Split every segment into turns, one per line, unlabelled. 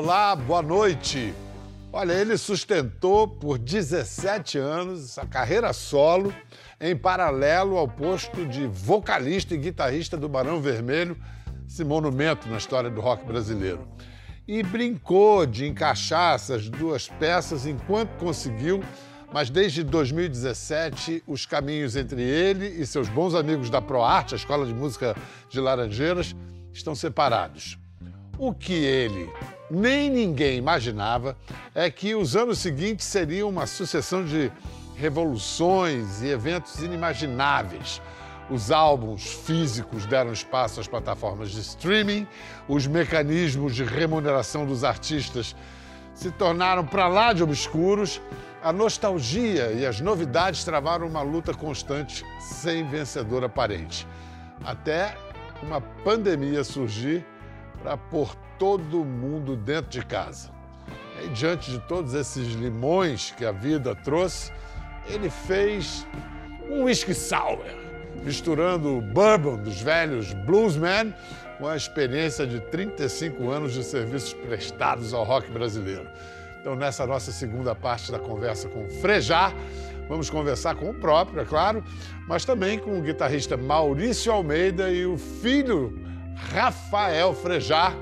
Olá, boa noite. Olha, ele sustentou por 17 anos a carreira solo em paralelo ao posto de vocalista e guitarrista do Barão Vermelho, esse monumento na história do rock brasileiro. E brincou de encaixar essas duas peças enquanto conseguiu, mas desde 2017 os caminhos entre ele e seus bons amigos da ProArte, a Escola de Música de Laranjeiras, estão separados. O que ele nem ninguém imaginava é que os anos seguintes seriam uma sucessão de revoluções e eventos inimagináveis. Os álbuns físicos deram espaço às plataformas de streaming, os mecanismos de remuneração dos artistas se tornaram para lá de obscuros, a nostalgia e as novidades travaram uma luta constante sem vencedor aparente. Até uma pandemia surgir para pôr todo mundo dentro de casa. E diante de todos esses limões que a vida trouxe, ele fez um whisky sour, misturando o bourbon dos velhos bluesmen com a experiência de 35 anos de serviços prestados ao rock brasileiro. Então, nessa nossa segunda parte da conversa com o Frejá, vamos conversar com o próprio, é claro, mas também com o guitarrista Maurício Almeida e o filho Rafael Frejá,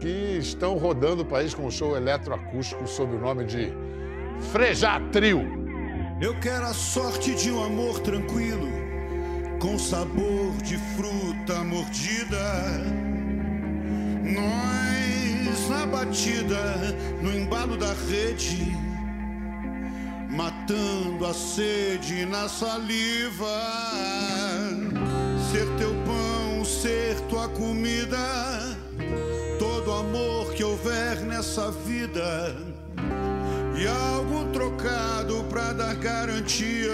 que estão rodando o país com um show eletroacústico sob o nome de Frejá Trio.
Eu quero a sorte de um amor tranquilo, com sabor de fruta mordida. Nós na batida, no embalo da rede, matando a sede na saliva. Ser teu ser tua comida, todo amor que houver nessa vida e algo trocado pra dar garantia.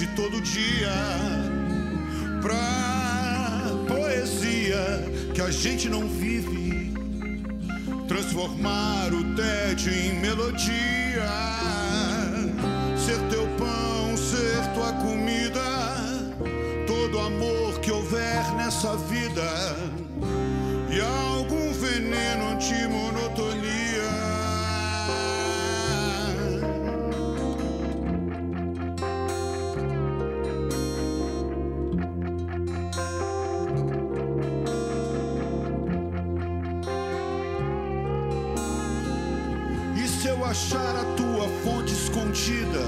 De todo dia. Pra poesia que a gente não vive, transformar o tédio em melodia. Achar a tua fonte escondida,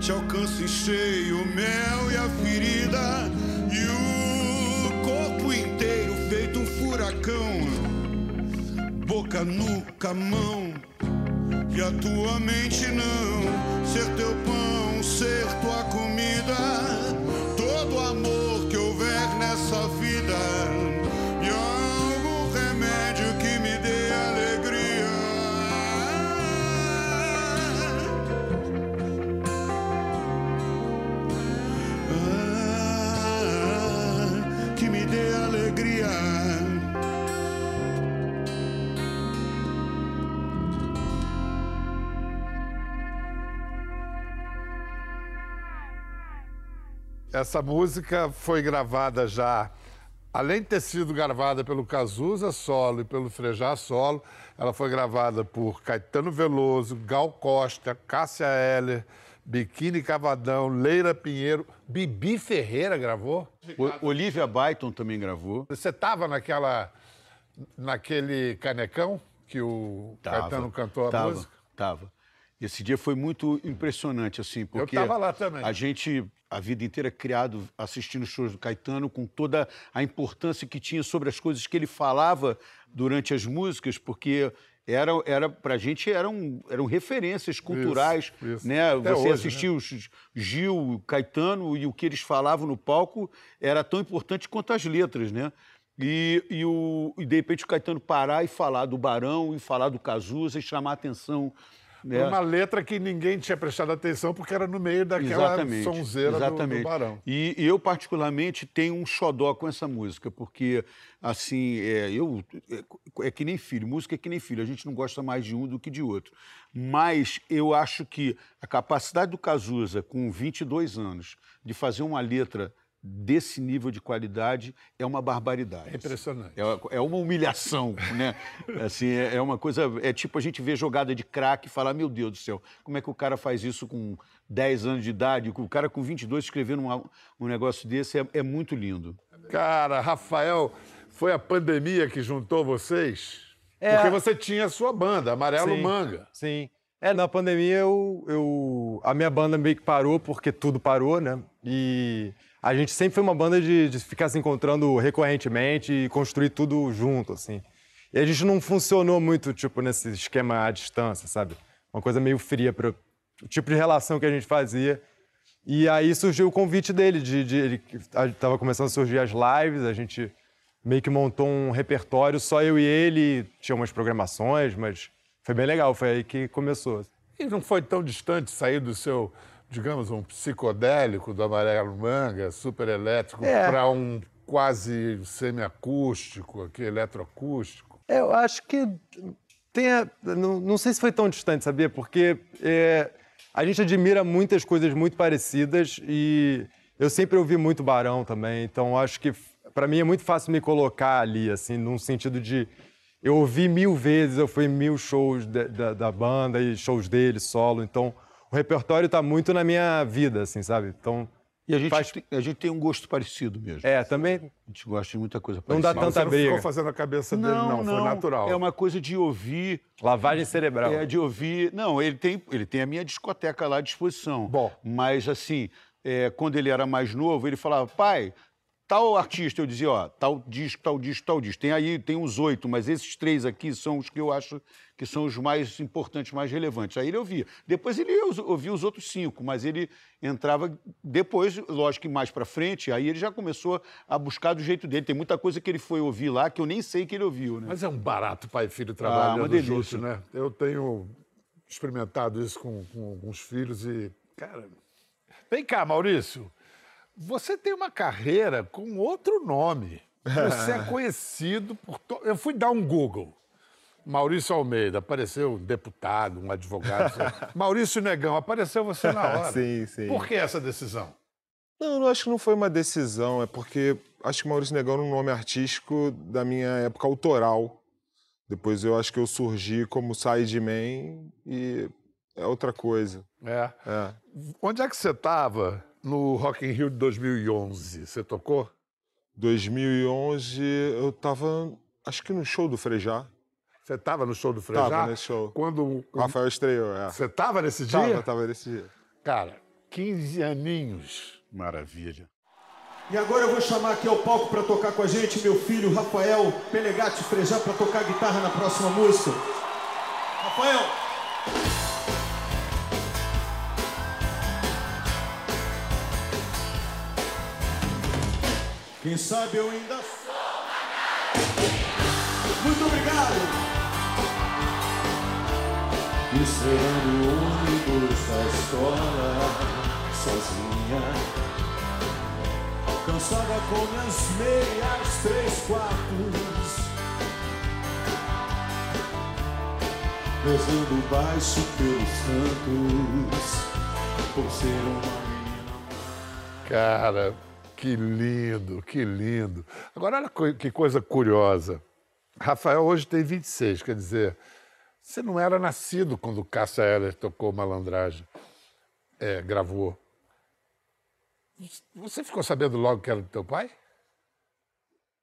te alcanço em cheio o mel e a ferida, e o corpo inteiro feito um furacão, boca, nuca, mão, e a tua mente não. Ser teu pão, ser tua comida,
Essa música foi gravada já, além de ter sido gravada pelo Cazuza solo e pelo Frejá solo, ela foi gravada por Caetano Veloso, Gal Costa, Cássia Eller, Biquíni Cavadão, Leira Pinheiro, Bibi Ferreira gravou.
O- Olivia Byton também gravou.
Você estava naquela, naquele canecão que o
Tava,
Caetano cantou a
tava,
música?
Tava. Esse dia foi muito impressionante, assim, porque
tava lá também.
a gente, a vida inteira, criado assistindo shows do Caetano, com toda a importância que tinha sobre as coisas que ele falava durante as músicas, porque era, era pra gente eram, eram referências culturais,
Isso, isso.
né?
Até
Você
hoje,
assistia os Gil, Caetano e o que eles falavam no palco era tão importante quanto as letras, né? E, e, o, e de repente o Caetano parar e falar do Barão e falar do Cazuza e chamar a atenção
né?
Uma letra que ninguém tinha prestado atenção porque era no meio daquela
Exatamente,
sonzeira do- Do,
exatamente.
Barão.
E, e eu, particularmente, tenho um xodó com essa música, porque, assim, é, eu, é, é que nem filho, música é que nem filho, a gente não gosta mais de um do que de outro. Mas eu acho que a capacidade do Cazuza, com 22 anos, de fazer uma letra desse nível de qualidade é uma barbaridade.
É impressionante.
É, é uma humilhação, né? Assim, é, é uma coisa. É tipo a gente ver jogada de craque e falar: meu Deus do céu, como é que o cara faz isso com 10 anos de idade? O cara com 22 escrevendo uma- um negócio desse é, é muito lindo.
Cara, Rafael, foi a pandemia que juntou vocês?
É.
Porque você tinha a sua banda, Amarelo
Sim.
Manga.
Sim. É, na pandemia eu, eu. A minha banda meio que parou, porque tudo parou, né? E a gente sempre foi uma banda de, de ficar se encontrando recorrentemente e construir tudo junto, assim. E a gente não funcionou muito, tipo, nesse esquema à distância, sabe? Uma coisa meio fria para o tipo de relação que a gente fazia. E aí surgiu o convite dele, de, de ele estava começando a surgir as lives, a gente meio que montou um repertório, só eu e ele, tinha umas programações, mas foi bem legal, foi aí que começou.
E não foi tão distante sair do seu, digamos, um psicodélico do Amarelo Manga, super elétrico,
É.
para um quase semiacústico, aqui, eletroacústico.
Eu acho que tem a- não, não sei se foi tão distante, sabia? Porque é, a gente admira muitas coisas muito parecidas e eu sempre ouvi muito Barão também, então acho que para mim é muito fácil me colocar ali, assim, num sentido de eu ouvi mil vezes, eu fui em mil shows da, da- da banda e shows dele solo, então o repertório tá muito na minha vida, assim, sabe? Então
E a gente,
Faz-
tem, a gente tem um gosto parecido mesmo.
é também
A gente gosta de muita coisa
Não dá
parecida.
Mas você
tanta
não
briga.
ficou fazendo a cabeça dele, não, foi natural.
É uma coisa de ouvir
lavagem cerebral.
É, de ouvir. Não, ele tem, ele tem a minha discoteca lá à disposição.
Bom.
Mas, assim, é, quando ele era mais novo, ele falava, pai, tal artista, eu dizia, ó, tal disco, tal disco, tal disco. Tem aí, tem uns oito, mas esses três aqui são os que eu acho que são os mais importantes, mais relevantes. Aí ele ouvia. Depois ele ouvia os outros cinco, mas ele entrava depois, lógico que mais pra frente, aí ele já começou a buscar do jeito dele. Tem muita coisa que ele foi ouvir lá que eu nem sei que ele ouviu, né?
Mas é um barato pai e filho
Ah,
trabalhando
delícia.
juntos, né? Eu tenho experimentado isso com, com alguns filhos e, cara... Vem cá, Maurício. Você tem uma carreira com outro nome. Você é conhecido por... To... Eu fui dar um Google. Maurício Almeida, apareceu um deputado, um advogado. Maurício Negão, apareceu você na hora.
Sim, sim.
Por que essa decisão?
Não, eu acho que não foi uma decisão, é porque acho que Maurício Negão era um nome artístico da minha época autoral. Depois eu acho que eu surgi como sideman e é outra coisa.
É.
É.
Onde é que você estava no Rock in Rio de 2011? Você tocou?
2011 eu tava, acho que no show do Frejá.
Você estava no show do Frejá?
Tava nesse show.
Quando
O Rafael estreou, é.
você estava nesse dia?
Tava, tava nesse dia.
Cara, 15 aninhos.
Maravilha.
E agora eu vou chamar aqui ao palco para tocar com a gente meu filho Rafael Pelegatti Frejá para tocar guitarra na próxima música. Rafael! Quem sabe eu ainda sou. Muito obrigado! Esperando o ônibus da escola, sozinha cansada com minhas meias três quartos. Rezando baixo pelos cantos, por ser uma menina.
Cara, que lindo, que lindo. Agora, olha que coisa curiosa. Rafael hoje tem 26, quer dizer, você não era nascido quando Cássia Eller tocou Malandragem, é, gravou. Você ficou sabendo logo que era do teu pai?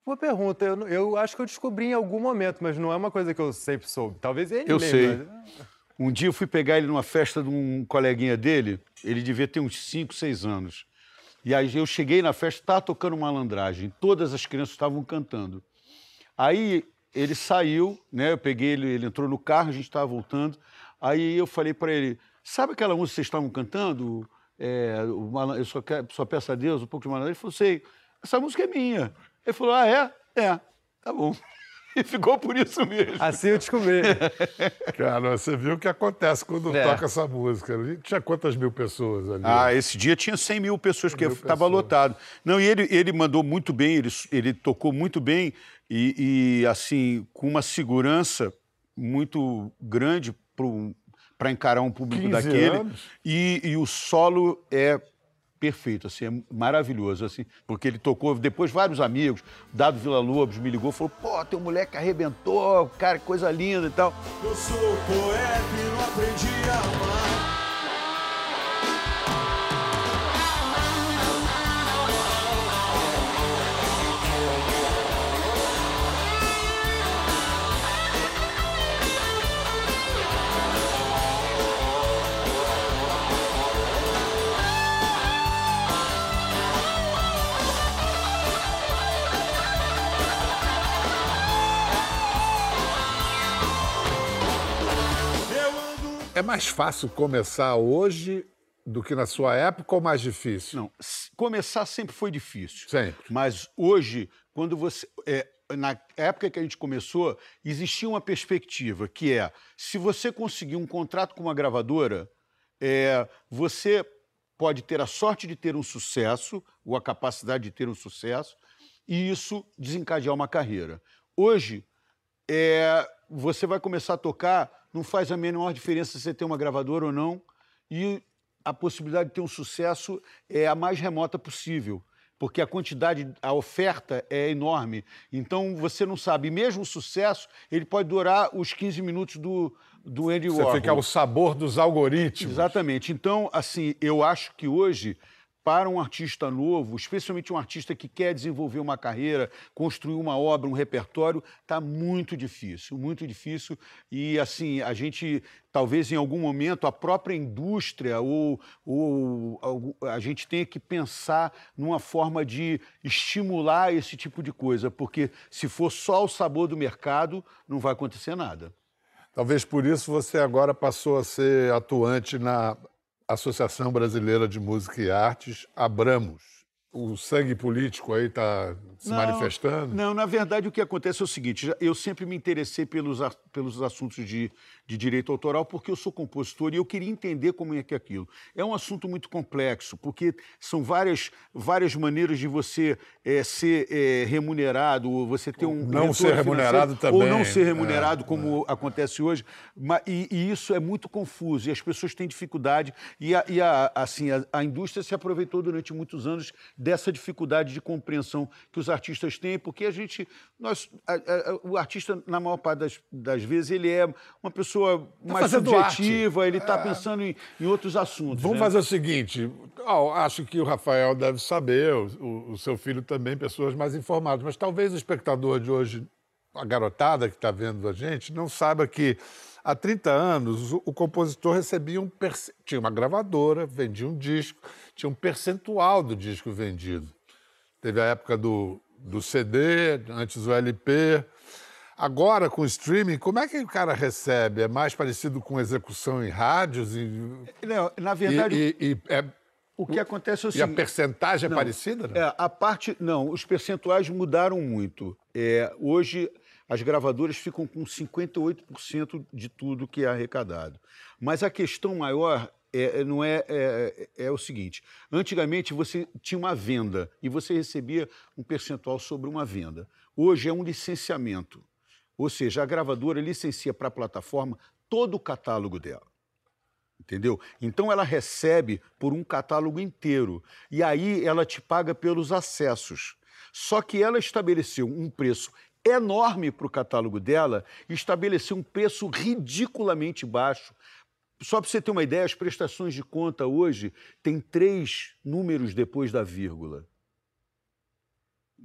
Boa pergunta. Eu, eu acho que eu descobri em algum momento, mas não é uma coisa que eu sempre soube. Talvez ele
Eu
mesmo,
sei.
mas-
Um dia eu fui pegar ele numa festa de um coleguinha dele, ele devia ter uns 5, 6 anos. E aí eu cheguei na festa, estava tocando malandragem, todas as crianças estavam cantando. Aí ele saiu, né? Eu peguei ele, ele entrou no carro, a gente estava voltando. Aí eu falei para ele: sabe aquela música que vocês estavam cantando? É, eu só, quero, só peço a Deus um pouco de malandragem. Ele falou: sei, essa música é minha. Ele falou: ah, é? É, tá bom. E ficou por isso mesmo.
Assim eu descobri.
Cara, você viu o que acontece quando
É.
toca essa música ali. Tinha quantas mil pessoas ali?
Ah, esse dia tinha 100 mil pessoas, porque
mil
estava lotado. Não, e ele, ele mandou muito bem, ele, ele tocou muito bem e, e, assim, com uma segurança muito grande para encarar um público
15
daquele.
anos.
E, e o solo é perfeito, assim, é maravilhoso, assim, porque ele tocou, depois vários amigos, Dado Vila Lobos me ligou, falou, pô, teu moleque arrebentou, cara, coisa linda e tal.
Eu sou poeta e não aprendi a amar.
Mais fácil começar hoje do que na sua época ou mais difícil?
Não, começar sempre foi difícil.
Sempre.
Mas hoje, quando você. é, na época que a gente começou, existia uma perspectiva que é: se você conseguir um contrato com uma gravadora, é, você pode ter a sorte de ter um sucesso, ou a capacidade de ter um sucesso, e isso desencadear uma carreira. Hoje, é, você vai começar a tocar, não faz a menor diferença se você tem uma gravadora ou não, e a possibilidade de ter um sucesso é a mais remota possível, porque a quantidade, a oferta é enorme. Então você não sabe, mesmo o sucesso, ele pode durar os 15 minutos do, do Andy
Você
Warhol.
fica ao sabor dos algoritmos.
Exatamente. Então, assim, eu acho que hoje, para um artista novo, especialmente um artista que quer desenvolver uma carreira, construir uma obra, um repertório, está muito difícil, muito difícil. E, assim, a gente, talvez em algum momento, a própria indústria ou, ou a gente tenha que pensar numa forma de estimular esse tipo de coisa, porque se for só o sabor do mercado, não vai acontecer nada.
Talvez por isso você agora passou a ser atuante na Associação Brasileira de Música e Artes, Abramos. O sangue político aí está se
Não,
manifestando?
Não, na verdade o que acontece é o seguinte: eu sempre me interessei pelos, pelos assuntos de, de direito autoral porque eu sou compositor e eu queria entender como é que é aquilo. É um assunto muito complexo, porque são várias, várias maneiras de você eh, ser eh, remunerado, ou você ter um.
não ser remunerado
financeiro, Ou
também,
não ser
é,
remunerado, como acontece hoje. Ma- E, e isso é muito confuso e as pessoas têm dificuldade. E, a, e a- assim, a, a indústria se aproveitou durante muitos anos dessa dificuldade de compreensão que os artistas têm, porque a gente. Nós, a- o artista, na maior parte das, das vezes, ele é uma pessoa mais
fazendo
subjetiva, ele está pensando em, em outros assuntos.
Vamos
né?
fazer o seguinte: acho que o Rafael deve saber, o, o- seu filho também, pessoas mais informadas, mas talvez o espectador de hoje, a garotada que está vendo a gente, não saiba que há 30 anos o, compositor recebia um. tinha uma gravadora, vendia um disco, tinha um percentual do disco vendido. Teve a época do, do CD, antes o LP. Agora, com o streaming, como é que o cara recebe? É mais parecido com execução em rádios? E,
Não, na
e,
verdade,
e- e é-
o que acontece é o
e a
seguinte.
percentagem é
Não,
parecida? Né?
É, a parte. Não, os percentuais mudaram muito. É, hoje, as gravadoras ficam com 58% de tudo que é arrecadado. Mas a questão maior é, não é, é, é o seguinte: antigamente você tinha uma venda e você recebia um percentual sobre uma venda. Hoje é um licenciamento. Ou seja, a gravadora licencia para a plataforma todo o catálogo dela. Entendeu? Então ela recebe por um catálogo inteiro. E aí ela te paga pelos acessos. Só que ela estabeleceu um preço enorme para o catálogo dela estabeleceu um preço ridiculamente baixo. Só para você ter uma ideia, as prestações de conta hoje têm três números depois da vírgula.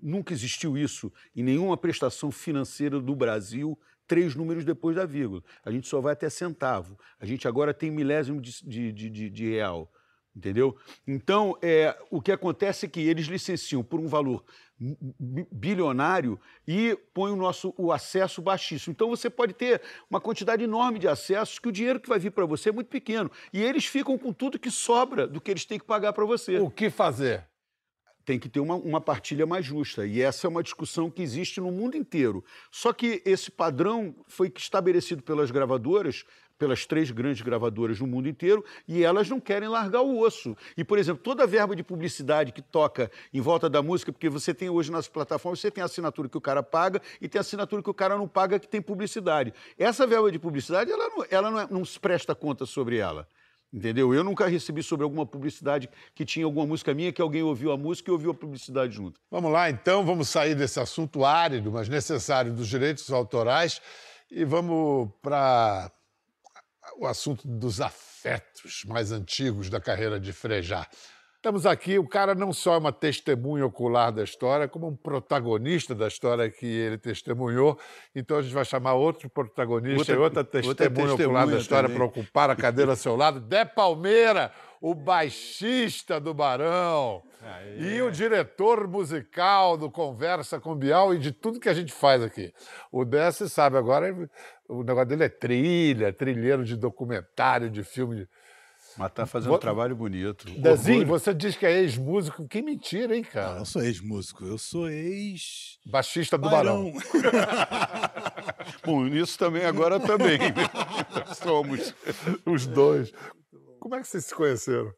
Nunca existiu isso em nenhuma prestação financeira do Brasil, três números depois da vírgula. A gente só vai até centavo. A gente agora tem milésimo de, de, de- de- real. Entendeu? Então, é, o que acontece é que eles licenciam por um valor bi- bi- bilionário e põem o nosso o acesso baixíssimo. Então, você pode ter uma quantidade enorme de acessos que o dinheiro que vai vir para você é muito pequeno. E eles ficam com tudo que sobra do que eles têm que pagar para você.
O que fazer?
Tem que ter uma, uma partilha mais justa. E essa é uma discussão que existe no mundo inteiro. Só que esse padrão foi estabelecido pelas gravadoras, pelas três grandes gravadoras no mundo inteiro, e elas não querem largar o osso. E, por exemplo, toda a verba de publicidade que toca em volta da música, porque você tem hoje nas plataformas, você tem a assinatura que o cara paga e tem a assinatura que o cara não paga que tem publicidade. Essa verba de publicidade, ela não, ela não, é, não se presta conta sobre ela. Entendeu? Eu nunca recebi sobre alguma publicidade que tinha alguma música minha, que alguém ouviu a música e ouviu a publicidade junto.
Vamos lá, então, vamos sair desse assunto árido, mas necessário dos direitos autorais e vamos para o assunto dos afetos mais antigos da carreira de Frejá. Estamos aqui, o cara não só é uma testemunha ocular da história, como um protagonista da história que ele testemunhou. Então a gente vai chamar outro protagonista outra, e outra testemunha, outra testemunha ocular da história para ocupar a cadeira ao seu lado. Dé Palmeira, o baixista do Barão. Aí, e o diretor musical do Conversa com Bial e de tudo que a gente faz aqui. O Dé, você sabe, agora o negócio dele é trilha, trilheiro de documentário, de filme. De
mas tá fazendo um trabalho bonito.
Dezinho, você diz que é ex-músico. Que mentira, hein, cara? Não,
eu sou ex-músico. Eu sou ex...
Baixista do Barão. Barão.
Bom, nisso também, agora também. Né? Somos.
Os dois. Como é que vocês se conheceram?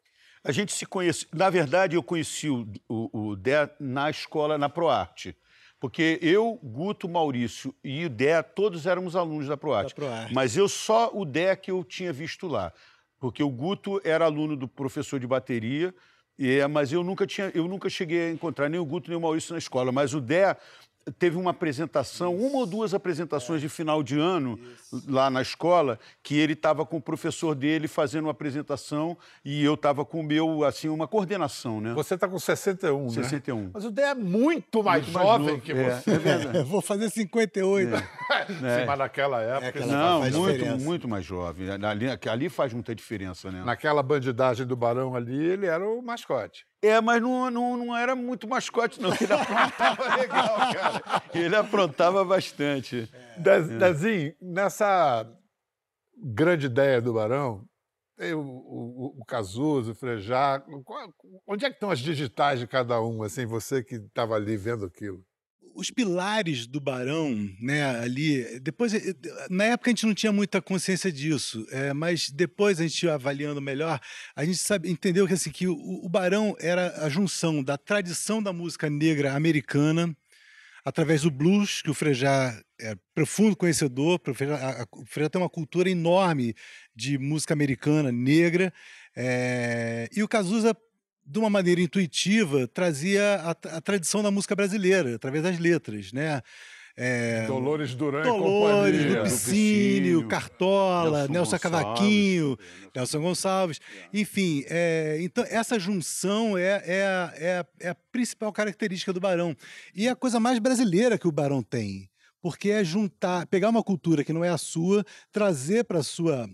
A gente se conhece... Na verdade, eu conheci o, o, o Dé na escola, na ProArte. Porque eu, Guto, Maurício e o Dé, todos éramos alunos da ProArte. Da ProArte. Mas eu só o Dé que eu tinha visto lá porque o Guto era aluno do professor de bateria, é, mas eu nunca, tinha, eu nunca cheguei a encontrar nem o Guto nem o Maurício na escola. Mas o Dé teve uma apresentação, Isso. uma ou duas apresentações é. de final de ano Isso. lá na escola, que ele estava com o professor dele fazendo uma apresentação e eu estava com o meu, assim, uma coordenação, né?
Você está com 61,
61.
Né? Mas o Dé é muito mais muito jovem mais que é, você. É
verdade. vou fazer 58. É.
Sim, mas naquela época... É,
não, muito, muito mais jovem. Ali, ali faz muita diferença, né?
Naquela bandidagem do Barão ali, ele era o mascote.
É, mas não, não, não era muito mascote, não. Ele aprontava legal, cara. Ele aprontava bastante.
É. Dezinho, nessa grande ideia do Barão, tem o, o, o Cazuza, o Frejá. Onde é que estão as digitais de cada um, assim, você que estava ali vendo aquilo?
Os pilares do Barão, né, ali, depois, eh, na época a gente não tinha muita consciência disso, é, mas depois a gente avaliando melhor, a gente sabe, entendeu que, assim, que o, o Barão era a junção da tradição da música negra americana, através do blues, que o Frejá é profundo conhecedor, o Frejá, o Frejá tem uma cultura enorme de música americana, negra, é, e o Cazuza de uma maneira intuitiva, trazia a, a, tradição da música brasileira, através das letras, né?
É, Dolores Duran
Dolores, e Lupicínio, Cartola, Nelson, Nelson Cavaquinho, Nelson Gonçalves. Enfim, é, então essa junção é, é, é, é a principal característica do Barão. E é a coisa mais brasileira que o Barão tem. Porque é juntar, pegar uma cultura que não é a sua, trazer para a sua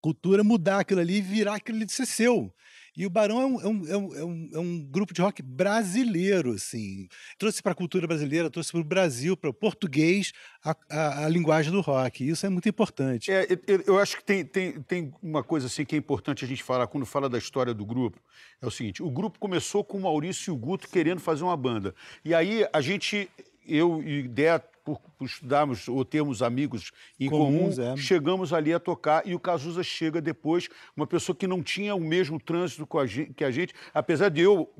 cultura, mudar aquilo ali e virar aquilo ali de ser seu. E o Barão é um, é um, é um, é um grupo de rock brasileiro, assim. Trouxe para a cultura brasileira, trouxe para o Brasil, para o português, a, a, a, linguagem do rock. Isso é muito importante.
É, eu, eu, acho que tem, tem, tem uma coisa assim que é importante a gente falar quando fala da história do grupo. É o seguinte: o grupo começou com o Maurício e o Guto querendo fazer uma banda. E aí a gente, eu e Dé por, por estudarmos ou termos amigos em Comuns, comum, é. chegamos ali a tocar e o Cazuza chega depois, uma pessoa que não tinha o mesmo trânsito que a gente, apesar de eu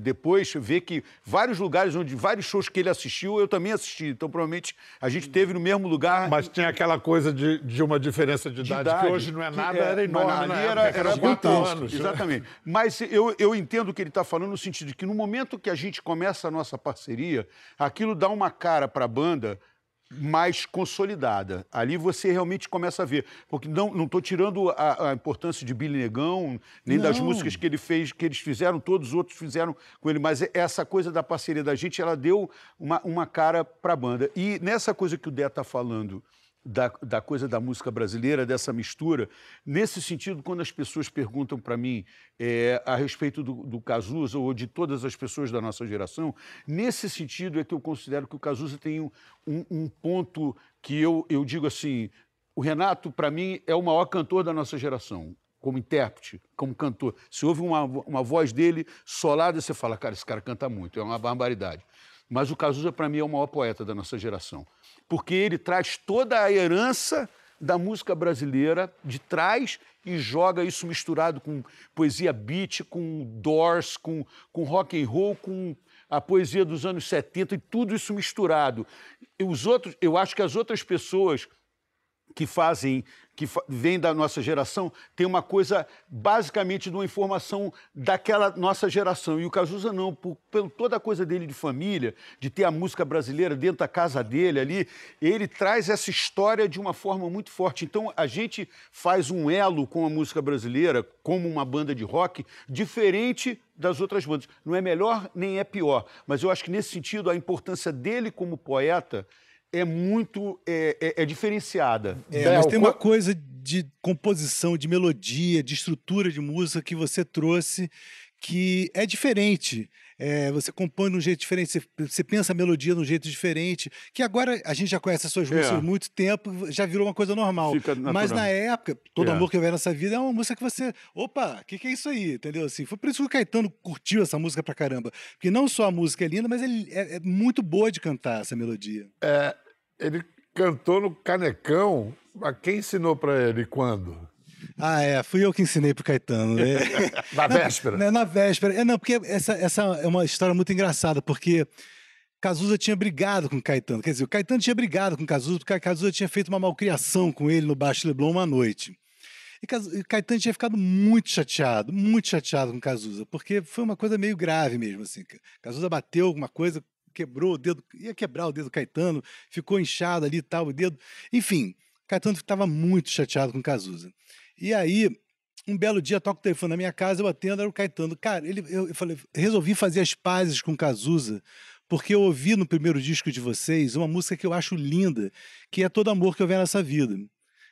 depois ver que vários lugares onde vários shows que ele assistiu, eu também assisti. Então, provavelmente, a gente teve no mesmo lugar.
Mas tinha aquela coisa de, de uma diferença de, de idade, idade, que hoje não é nada, é, era enorme. Ali
era, era, era quatro anos. Exatamente. Mas eu, eu entendo o que ele está falando no sentido de que no momento que a gente começa a nossa parceria, aquilo dá uma cara para a banda banda mais consolidada. Ali você realmente começa a ver. Porque não estou tirando a, a, importância de Billy Negão, nem não. das músicas que ele fez, que eles fizeram, todos os outros fizeram com ele, mas essa coisa da parceria da gente, ela deu uma, uma cara para a banda. E nessa coisa que o Dé está falando da, da, coisa da música brasileira, dessa mistura. Nesse sentido, quando as pessoas perguntam para mim é, a respeito do, do Cazuza ou de todas as pessoas da nossa geração, nesse sentido é que eu considero que o Cazuza tem um, um, um ponto que eu, eu digo assim: o Renato, para mim, é o maior cantor da nossa geração. como intérprete, como cantor. Se ouve uma, uma voz dele solada, você fala, cara, esse cara canta muito, é uma barbaridade. Mas o Cazuza, para mim, é o maior poeta da nossa geração. Porque ele traz toda a herança da música brasileira de trás e joga isso misturado com poesia beat, com Doors, com, com rock and roll, com a poesia dos anos 70 e tudo isso misturado. E os outros, eu acho que as outras pessoas que fazem, que fa vêm da nossa geração, tem uma coisa basicamente de uma informação daquela nossa geração. E o Cazuza não, por, por toda a coisa dele de família, de ter a música brasileira dentro da casa dele ali, ele traz essa história de uma forma muito forte. Então a gente faz um elo com a música brasileira, como uma banda de rock, diferente das outras bandas. Não é melhor nem é pior, mas eu acho que nesse sentido a importância dele como poeta é muito é, é, é diferenciada.
É, mas tem uma coisa de composição, de melodia, de estrutura de música que você trouxe que é diferente. É, você compõe de um jeito diferente, você, você, pensa a melodia de um jeito diferente, que agora a gente já conhece as suas é. músicas há muito tempo, já virou uma coisa normal. Mas na época, Todo é. Amor Que Houver Nessa Vida é uma música que você, opa, o que, que, é isso aí? Entendeu? Assim, foi por isso que o Caetano curtiu essa música pra caramba. Porque não só a música é linda, mas é, é muito boa de cantar essa melodia.
É, ele cantou no Canecão, mas quem ensinou para ele quando?
Ah, é, fui eu que ensinei pro Caetano. Né?
na véspera?
Na, na, véspera. É, não, porque essa, essa é uma história muito engraçada, porque Cazuza tinha brigado com o Caetano. Quer dizer, o Caetano tinha brigado com o Cazuza, porque Cazuza tinha feito uma malcriação com ele no Baixo Leblon uma noite. E o Caetano tinha ficado muito chateado, muito chateado com o Cazuza, porque foi uma coisa meio grave mesmo, assim. Cazuza bateu alguma coisa, quebrou o dedo, ia quebrar o dedo do Caetano, ficou inchado ali e tal, o dedo. Enfim, Caetano estava muito chateado com o Cazuza. E aí, um belo dia, toco o telefone na minha casa, eu atendo, era o Caetano. Cara, ele, eu, eu falei, resolvi fazer as pazes com Cazuza, porque eu ouvi no primeiro disco de vocês uma música que eu acho linda, que é Todo Amor Que Houver Nessa Vida.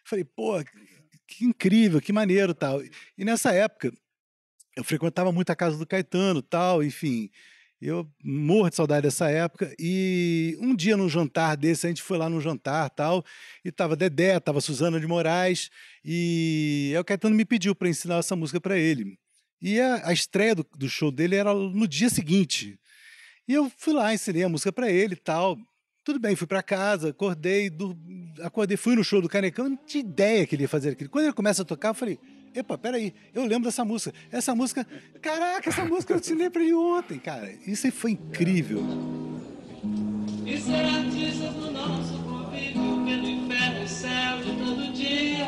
Falei, pô, que incrível, que maneiro tal. E nessa época, eu frequentava muito a casa do Caetano tal, enfim. Eu morro de saudade dessa época. E um dia, num jantar desse, a gente foi lá num jantar tal, e tava Dedé, tava Suzana de Moraes, e aí o Caetano me pediu para ensinar essa música para ele. E a, a estreia do, do, show dele era no dia seguinte. E eu fui lá, ensinei a música para ele tal. Tudo bem, fui para casa, acordei, do, acordei, fui no show do Canecão, não tinha ideia que ele ia fazer aquilo. Quando ele começa a tocar, eu falei, Epa, peraí, eu lembro dessa música. Essa música, caraca, essa música eu pra ele ontem, cara. Isso foi incrível. E ser artista do nosso convívio pelo inferno e céu de todo dia.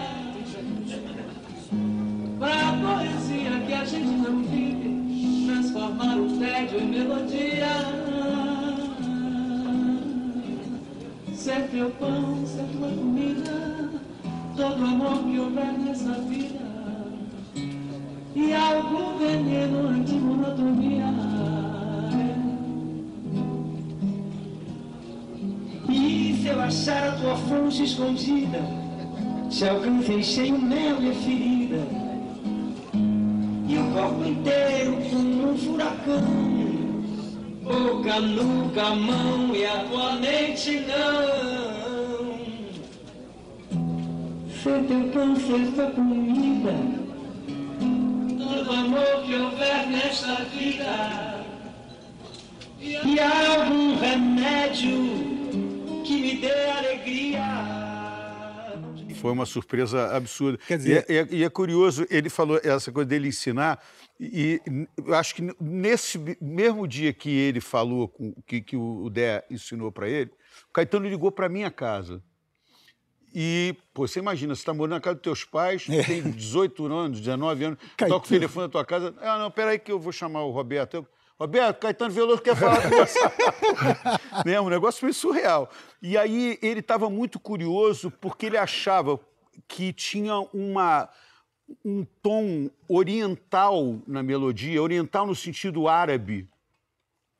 Pra poesia que a gente não vive, transformar o tédio em melodia. Ser teu pão, ser tua comida, todo amor que houver nessa vida e algum veneno anti-monotonia. E se eu achar a tua fonte escondida, te alcancei cheio mel e ferida, e o corpo inteiro como um furacão. Boca, nuca, mão e a tua mente não. Ser teu câncer, tua comida amor que houver nesta vida. E há algum remédio que me dê alegria.
Foi uma surpresa absurda. Quer dizer, e é, e é, curioso, ele falou essa coisa dele ensinar, e, e eu acho que nesse mesmo dia que ele falou, com, que, que o Dé ensinou para ele, o Caetano ligou para minha casa. E, pô, você imagina, você está morando na casa dos teus pais, é. tem 18 anos, 19 anos, Caetano. toca o telefone da tua casa. Ah, não, peraí que eu vou chamar o Roberto. Eu, Roberto, Caetano Veloso quer falar com você. né? Um negócio foi surreal. E aí ele estava muito curioso porque ele achava que tinha uma, um tom oriental na melodia, oriental no sentido árabe,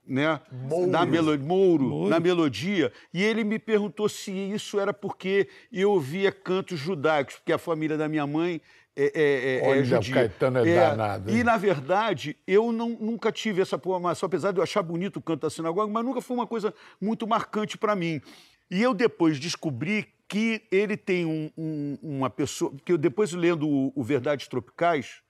né? Mouro. Na melo... Mouro, Mouro, na melodia. E ele me perguntou se isso era porque eu ouvia cantos judaicos, porque a família da minha mãe é, é, é,
é Olha, judia. Caetano é, é danado.
Hein? E, na verdade, eu não, nunca tive essa formação, apesar de eu achar bonito o canto da sinagoga, mas nunca foi uma coisa muito marcante para mim. E eu depois descobri que ele tem um- um- uma pessoa. Que eu depois lendo o, o Verdades Tropicais,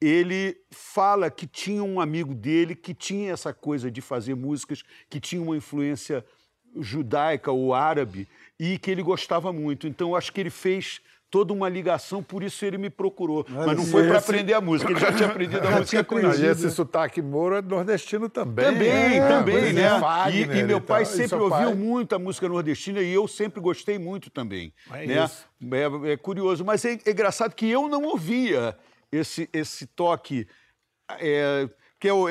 ele fala que tinha um amigo dele que tinha essa coisa de fazer músicas, que tinha uma influência judaica ou árabe e que ele gostava muito. Então, eu acho que ele fez toda uma ligação, por isso ele me procurou. Mas não foi para aprender a música, ele já tinha aprendido a música com isso.
e esse sotaque mouro é nordestino também.
Também,
é,
também, né?
Fagner
e, e meu pai.
E
sempre ouviu
pai?
muito a música nordestina e eu sempre gostei muito também.
É
né?
isso.
É, é curioso, mas é, é engraçado que eu não ouvia esse, esse toque. É, que é o.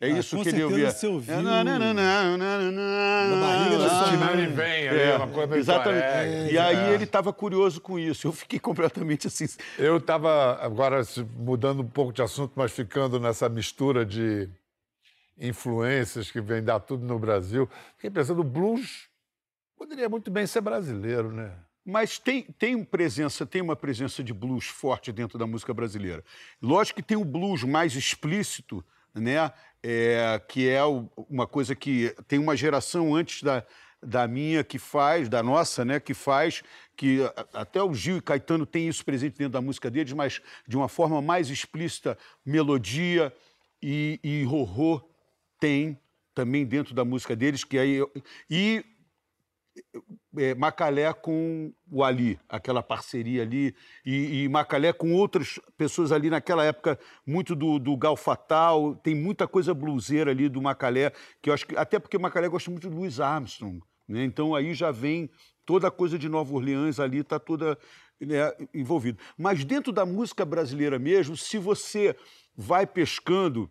É isso que ele ouvia.
Ouviu.
É, na, na, na, na, na,
vem,
é,
uma coisa
Exatamente. E aí ele estava curioso com isso. Eu fiquei completamente assim.
Eu estava, agora mudando um pouco de assunto, mas ficando nessa mistura de influências que vem dar tudo no Brasil. Fiquei pensando, o blues poderia muito bem ser brasileiro, né?
Mas tem, tem presença, tem uma presença de blues forte dentro da música brasileira. Lógico que tem o blues mais explícito, né? É, que é uma coisa que tem uma geração antes da, da minha que faz, da nossa, né? Que faz, que até o Gil e Caetano têm isso presente dentro da música deles, mas de uma forma mais explícita, melodia e, e rorô tem também dentro da música deles, que aí eu- e é, Macalé com o Ali, aquela parceria ali, e, e Macalé com outras pessoas ali naquela época, muito do, do Gal Fatal, tem muita coisa bluseira ali do Macalé, que eu acho que, até porque Macalé gosta muito de Louis Armstrong, né? então aí já vem toda a coisa de Nova Orleans ali, está toda né, envolvida. Mas dentro da música brasileira mesmo, se você vai pescando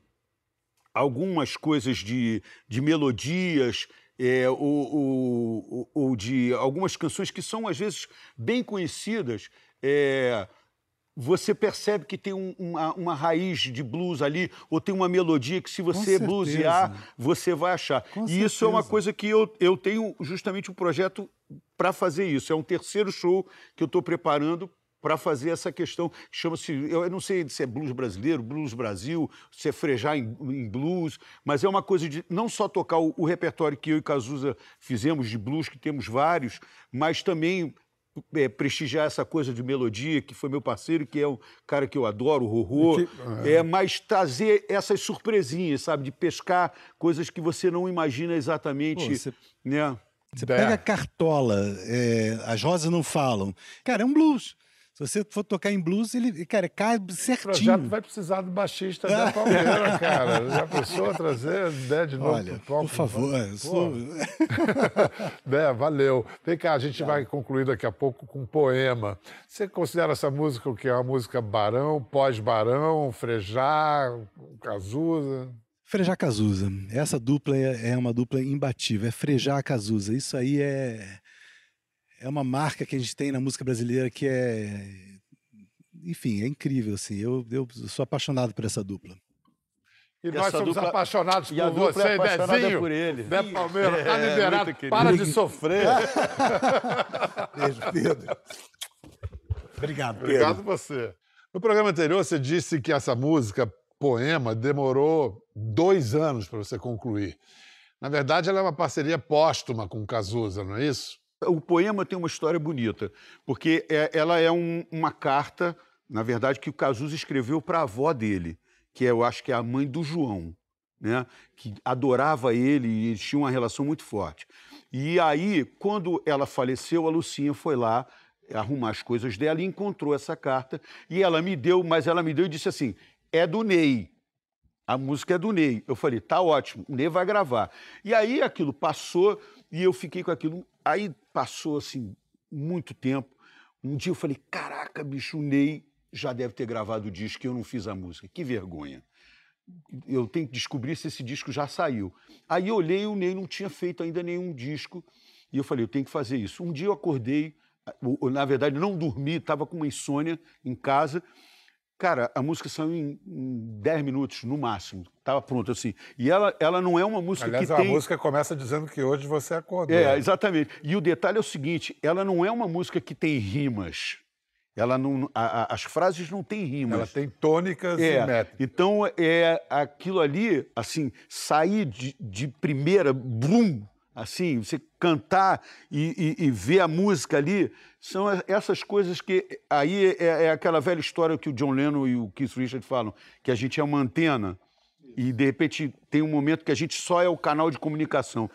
algumas coisas de, de melodias é, ou, ou- ou- de algumas canções que são, às vezes, bem conhecidas, é, você percebe que tem um- uma, uma raiz de blues ali, ou tem uma melodia que, se você
certeza.
blusear, você vai achar.
Com
e isso é uma
certeza.
coisa que eu, eu tenho justamente um projeto para fazer isso. É um terceiro show que eu estou preparando para fazer essa questão. Chama-se, eu não sei se é blues brasileiro, blues Brasil, se é frejar em, em blues, mas é uma coisa de não só tocar o, o repertório que eu e Cazuza fizemos de blues, que temos vários, mas também é, prestigiar essa coisa de melodia, que foi meu parceiro, que é um cara que eu adoro, o Rorô. É, mas trazer essas surpresinhas, sabe? De pescar coisas que você não imagina exatamente.
Pô, você-
né?
Você
É.
pega Cartola, é, As Rosas Não Falam. Cara, é um blues. Se você for tocar em blues, ele, cara, cai
O projeto
certinho.
vai precisar do baixista da Palmeira, cara. Já pensou trazer ideia de novo
Olha,
pro palco?
por favor, eu sou...
É, valeu. Vem cá, a gente vai concluir daqui a pouco com um poema. Você considera essa música o que? É uma música barão, pós-barão, frejar, Cazuza?
Frejar Cazuza. Essa dupla é, é uma dupla imbatível. É Frejar Cazuza. Isso aí é, é uma marca que a gente tem na música brasileira que é. Enfim, é incrível. Assim. Eu, eu sou apaixonado por essa dupla.
E
Essa
nós somos
dupla-
apaixonados
e a
por
dupla
você,
é
Dezinho.
por ele.
Né, Palmeira? Tá
É,
liberado.
querido.
Para de sofrer.
Beijo, Pedro. Obrigado, Pedro.
Obrigado você. No programa anterior, você disse que essa música, poema, demorou dois anos para você concluir. Na verdade, ela é uma parceria póstuma com o Cazuza, não é isso?
O poema tem uma história bonita, porque é- ela é um- uma carta, na verdade, que o Cazuza escreveu para a avó dele, que eu acho que é a mãe do João, né? que adorava ele e eles tinham uma relação muito forte. E aí, quando ela faleceu, a Lucinha foi lá arrumar as coisas dela e encontrou essa carta. E ela me deu, mas ela me deu e disse assim: é do Ney. A música é do Ney. Eu falei, tá ótimo, o Ney vai gravar. E aí aquilo passou e eu fiquei com aquilo. Aí passou assim muito tempo. Um dia eu falei, caraca, bicho, o Ney já deve ter gravado o disco e eu não fiz a música. Que vergonha. Eu tenho que descobrir se esse disco já saiu. Aí eu olhei e o Ney não tinha feito ainda nenhum disco. E eu falei, eu tenho que fazer isso. Um dia eu acordei, na verdade não dormi, estava com uma insônia em casa. Cara, a música saiu em, em 10 minutos, no máximo. Estava pronta, assim. E ela, ela não é uma música
Aliás,
que
a
tem...
música começa dizendo que hoje você acordou.
É, exatamente. E o detalhe é o seguinte: ela não é uma música que tem rimas.
Ela não, a- a- as frases não têm rimas.
Ela tem tônicas e
É,
métricas.
então é aquilo ali, assim, sair de, de primeira, brum, assim, você cantar e, e- e ver a música ali, são essas coisas que aí é, é aquela velha história que o John Lennon e o Keith Richards falam, que a gente é uma antena e de repente tem um momento que a gente só é o canal de comunicação.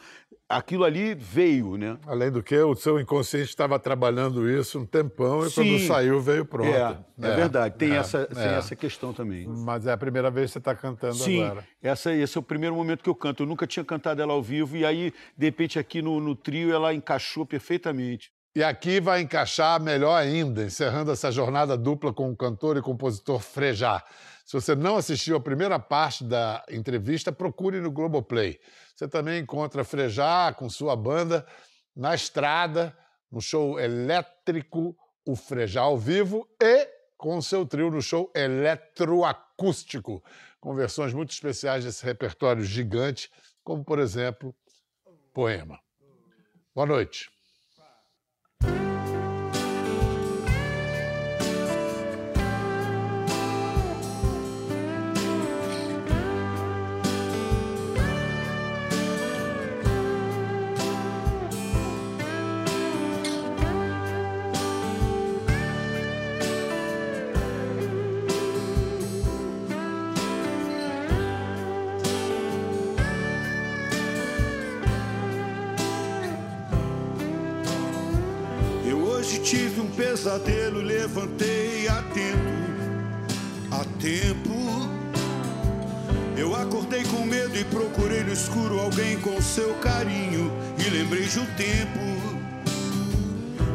Aquilo ali veio, né?
Além do que, o seu inconsciente estava trabalhando isso um tempão e quando
Sim.
saiu veio pronto.
É, é verdade, tem,
é,
essa, tem
é.
essa questão também.
Mas é a primeira vez que você está cantando
Sim,
agora.
essa, esse é o primeiro momento que eu canto. Eu nunca tinha cantado ela ao vivo e aí, de repente, aqui no, no trio ela encaixou perfeitamente.
E aqui vai encaixar melhor ainda, encerrando essa jornada dupla com o cantor e compositor Frejá. Se você não assistiu a primeira parte da entrevista, procure no Globoplay. Você também encontra Frejá com sua banda na estrada, no show elétrico O Frejá ao vivo e com seu trio no show eletroacústico, com versões muito especiais desse repertório gigante, como, por exemplo, Poema. Boa noite.
Pesadelo, levantei a tempo, a tempo. Eu acordei com medo e procurei no escuro alguém com seu carinho e lembrei de um tempo.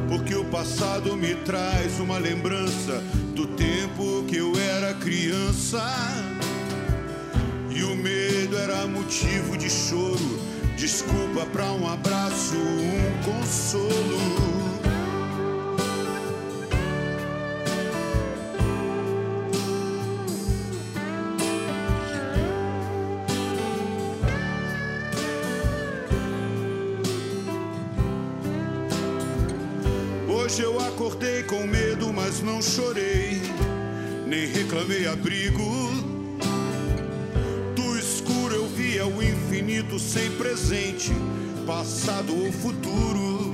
Porque o passado me traz uma lembrança do tempo que eu era criança. E o medo era motivo de choro, desculpa pra um abraço, um consolo. Abrigo. Do escuro eu via o infinito sem presente, passado ou futuro.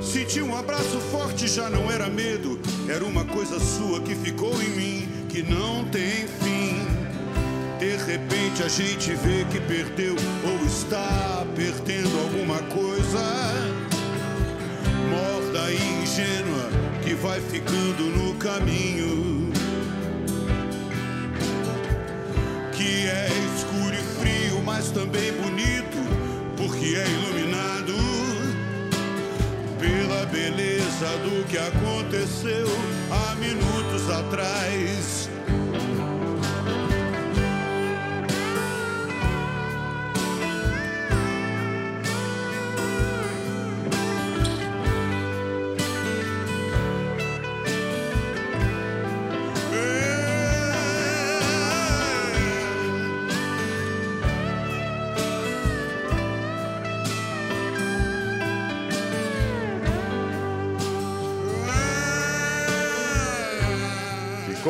Senti um abraço forte, já não era medo, era uma coisa sua que ficou em mim, que não tem fim. De repente a gente vê que perdeu ou está perdendo alguma coisa morda e ingênua que vai ficando no caminho. Que é escuro e frio, mas também bonito, porque é iluminado pela beleza do que aconteceu há minutos atrás.